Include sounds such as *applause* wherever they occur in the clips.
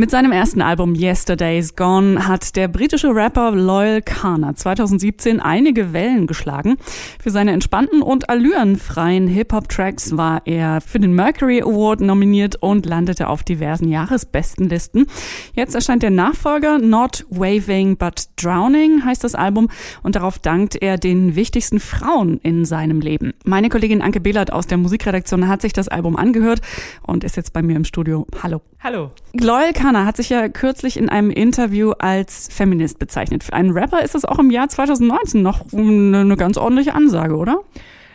Mit seinem ersten Album Yesterday's Gone hat der britische Rapper Loyal Kana 2017 einige Wellen geschlagen. Für seine entspannten und allürenfreien Hip-Hop-Tracks war er für den Mercury Award nominiert und landete auf diversen Jahresbestenlisten. Jetzt erscheint der Nachfolger Not Waving But Drowning heißt das Album und darauf dankt er den wichtigsten Frauen in seinem Leben. Meine Kollegin Anke Behlert aus der Musikredaktion hat sich das Album angehört und ist jetzt bei mir im Studio. Hallo. Hallo. Loyal Kana hat sich ja kürzlich in einem Interview als Feminist bezeichnet. Für einen Rapper ist das auch im Jahr 2019 noch eine ganz ordentliche Ansage, oder?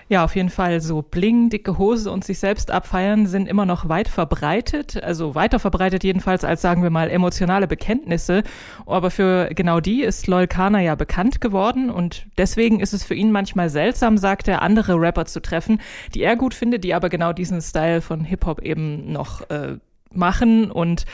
Ja, auf jeden Fall. So Bling, dicke Hose und sich selbst abfeiern sind immer noch weit verbreitet. Also weiter verbreitet jedenfalls als, sagen wir mal, emotionale Bekenntnisse. Aber für genau die ist Loyal Kana ja bekannt geworden. Und deswegen ist es für ihn manchmal seltsam, sagt er, andere Rapper zu treffen, die er gut findet, die aber genau diesen Style von Hip-Hop eben noch äh, machen und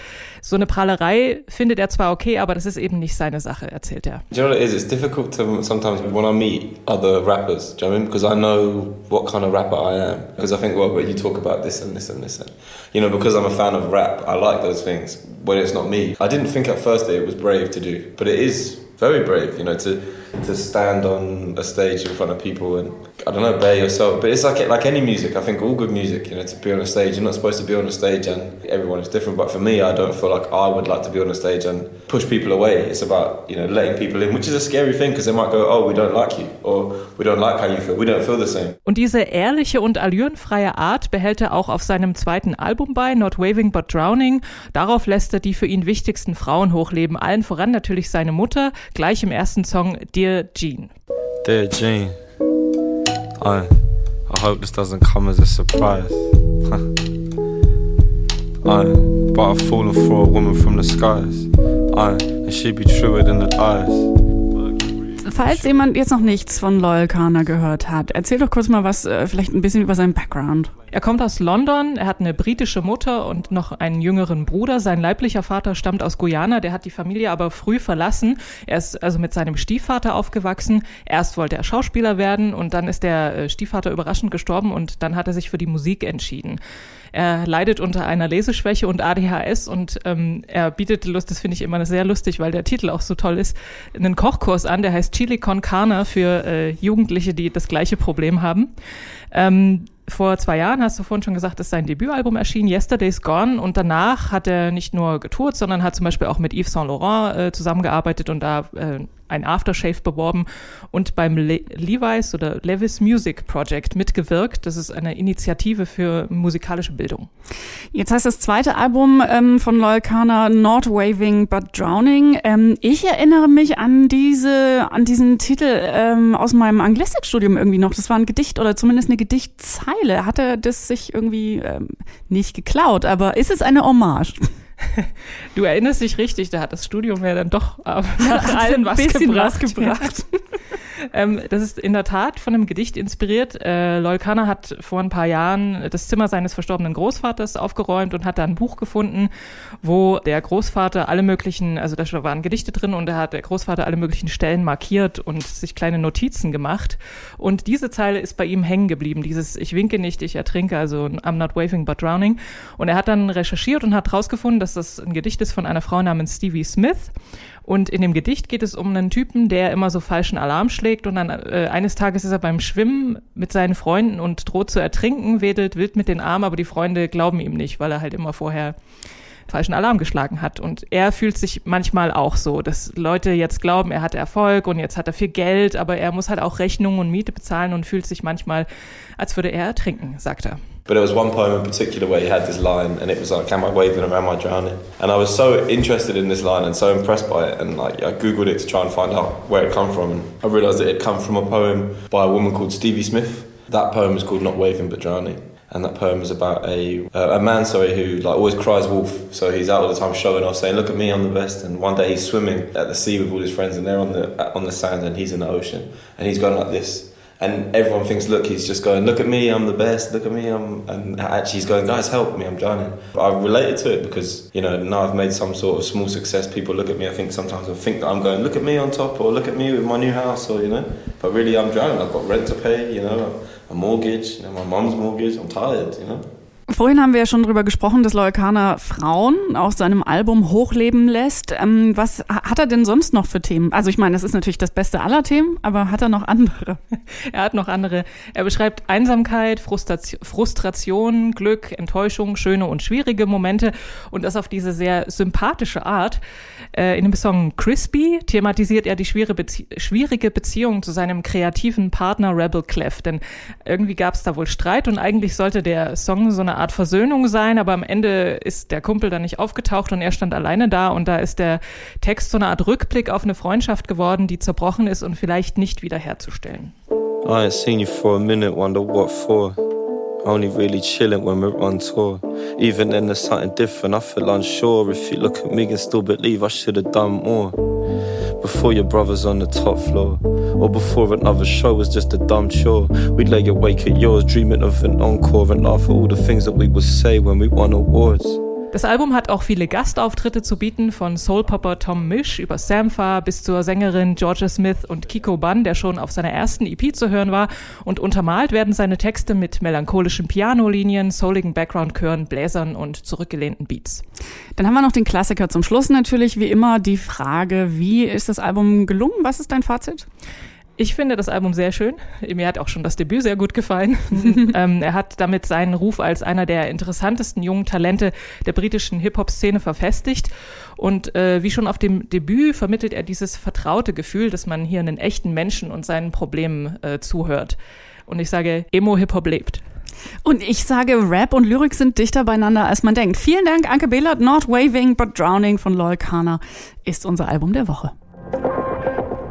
so eine Prahlerei findet er zwar okay, aber das ist eben nicht seine Sache, erzählt er. Do you know what it is? It's difficult to sometimes when I meet other rappers, do you know what I mean? Because I know what kind of rapper I am. Because I think, well, but you talk about this and this and this and, you know, because I'm a fan of rap, I like those things when it's not me. I didn't think at first that it was brave to do, but it is very brave, you know, to to stand on a stage in front of people and I don't know, bear yourself. But it's like like any music. I think all good music, you know, to be on a stage, you're not supposed to be on a stage, and everyone is different. But for me, I don't feel like I would like to be on a stage and push people away. It's about you know letting people in, which is a scary thing because they might go, oh, we don't like you, or we don't like how you feel. We don't feel the same. Und diese ehrliche und allürenfreie Art behält er auch auf seinem zweiten Album bei, Not Waving But Drowning. Darauf lässt er die für ihn wichtigsten Frauen hochleben, allen voran natürlich seine Mutter, gleich im ersten Song Dear Jean. Dear Jean. I, I hope this doesn't come as a surprise. *laughs* I, but I've fallen for a woman from the skies. I, and she be truer than the eyes. Falls jemand jetzt noch nichts von Loyal Kana gehört hat, erzähl doch kurz mal was, äh, vielleicht ein bisschen über seinen Background. Er kommt aus London, er hat eine britische Mutter und noch einen jüngeren Bruder. Sein leiblicher Vater stammt aus Guyana, der hat die Familie aber früh verlassen. Er ist also mit seinem Stiefvater aufgewachsen. Erst wollte er Schauspieler werden und dann ist der äh, Stiefvater überraschend gestorben und dann hat er sich für die Musik entschieden. Er leidet unter einer Leseschwäche und ADHS und ähm, er bietet Lust, das finde ich immer sehr lustig, weil der Titel auch so toll ist, einen Kochkurs an, der heißt Chili con Carne für äh, Jugendliche, die das gleiche Problem haben. Ähm, vor zwei Jahren, hast du vorhin schon gesagt, ist sein Debütalbum erschienen, Yesterday's Gone. Und danach hat er nicht nur getourt, sondern hat zum Beispiel auch mit Yves Saint Laurent äh, zusammengearbeitet und da äh, ein Aftershave beworben und beim Le Levi's oder Levis Music Project mitgewirkt. Das ist eine Initiative für musikalische Bildung. Jetzt heißt das zweite Album ähm, von Loyal Kana Not Waving But Drowning. Ähm, ich erinnere mich an diese, an diesen Titel ähm, aus meinem Anglistikstudium irgendwie noch. Das war ein Gedicht oder zumindest eine Gedichtzeile. Hat er das sich irgendwie ähm, nicht geklaut, aber ist es eine Hommage? *laughs* Du erinnerst dich richtig, da hat das Studium ja dann doch äh, *laughs* nach allem was gebracht. Was *laughs* gebracht. ähm, das ist in der Tat von einem Gedicht inspiriert. Äh, Lolkana hat vor ein paar Jahren das Zimmer seines verstorbenen Großvaters aufgeräumt und hat da ein Buch gefunden, wo der Großvater alle möglichen, also da waren Gedichte drin und da hat der Großvater alle möglichen Stellen markiert und sich kleine Notizen gemacht. Und diese Zeile ist bei ihm hängen geblieben, dieses Ich winke nicht, ich ertrinke, also I'm not waving but drowning. Und er hat dann recherchiert und hat rausgefunden, dass das ein Gedicht ist von einer Frau namens Stevie Smith. Und in dem Gedicht geht es um einen Typen, der immer so falschen Alarm schlägt und dann äh, eines Tages ist er beim Schwimmen mit seinen Freunden und droht zu ertrinken, wedelt wild mit den Armen, aber die Freunde glauben ihm nicht, weil er halt immer vorher falschen Alarm geschlagen hat. Und er fühlt sich manchmal auch so, dass Leute jetzt glauben, er hat Erfolg und jetzt hat er viel Geld, aber er muss halt auch Rechnungen und Miete bezahlen und fühlt sich manchmal, als würde er ertrinken, sagt er. But there was one poem in particular where he had this line, and it was like, "Am I waving or am I drowning?" And I was so interested in this line and so impressed by it, and like I googled it to try and find out where it come from. And I realised that it had come from a poem by a woman called Stevie Smith. That poem is called "Not Waving but Drowning." and that poem is about a uh, a man sorry who like always cries wolf so he's out all the time showing off saying look at me I'm the best and one day he's swimming at the sea with all his friends and they're on the on the sand and he's in the ocean and he's going like this and everyone thinks, look, he's just going, look at me, I'm the best, look at me, I'm, and actually he's going, guys, help me, I'm drowning. But I related to it because, you know, now I've made some sort of small success, people look at me, I think sometimes I think that I'm going, look at me on top, or look at me with my new house, or, you know, but really I'm drowning, I've got rent to pay, you know, a mortgage, you know, my mum's mortgage, I'm tired, you know. Vorhin haben wir ja schon drüber gesprochen, dass Loyal Kana Frauen aus seinem Album hochleben lässt. Ähm, was hat er denn sonst noch für Themen? Also ich meine, das ist natürlich das Beste aller Themen, aber hat er noch andere? *laughs* er hat noch andere. Er beschreibt Einsamkeit, Frustration, Glück, Enttäuschung, schöne und schwierige Momente und das auf diese sehr sympathische Art. Äh, in dem Song Crispy thematisiert er die schwierige Beziehung zu seinem kreativen Partner Rebel Clef, denn irgendwie gab es da wohl Streit und eigentlich sollte der Song so eine Art Versöhnung sein, aber am Ende ist der Kumpel dann nicht aufgetaucht und er stand alleine da und da ist der Text so eine Art Rückblick auf eine Freundschaft geworden, die zerbrochen ist und vielleicht nicht wiederherzustellen. I ain't seen you for a minute, wonder what for. Only really chilling when we're on tour. Even then, there's something different. I feel unsure. If you look at me and still believe I should have done more. Before your brother's on the top floor. Or before another show was just a dumb chore. We'd lay awake at yours, dreaming of an encore and laugh at all the things that we would say when we won awards. Das Album hat auch viele Gastauftritte zu bieten, von Soulpopper Tom Misch über Sampha bis zur Sängerin Georgia Smith und Kiko Bunn, der schon auf seiner ersten EP zu hören war. Und untermalt werden seine Texte mit melancholischen Pianolinien, souligen Background-Chören, Bläsern und zurückgelehnten Beats. Dann haben wir noch den Klassiker zum Schluss natürlich, wie immer, die Frage, wie ist das Album gelungen? Was ist dein Fazit? Ich finde das Album sehr schön. Mir hat auch schon das Debüt sehr gut gefallen. *laughs* ähm, er hat damit seinen Ruf als einer der interessantesten jungen Talente der britischen Hip-Hop-Szene verfestigt. Und äh, wie schon auf dem Debüt vermittelt er dieses vertraute Gefühl, dass man hier einen echten Menschen und seinen Problemen äh, zuhört. Und ich sage, Emo-Hip-Hop lebt. Und ich sage, Rap und Lyrik sind dichter beieinander, als man denkt. Vielen Dank, Anke Behlert. Not Waving but Drowning von Loyal Kana ist unser Album der Woche.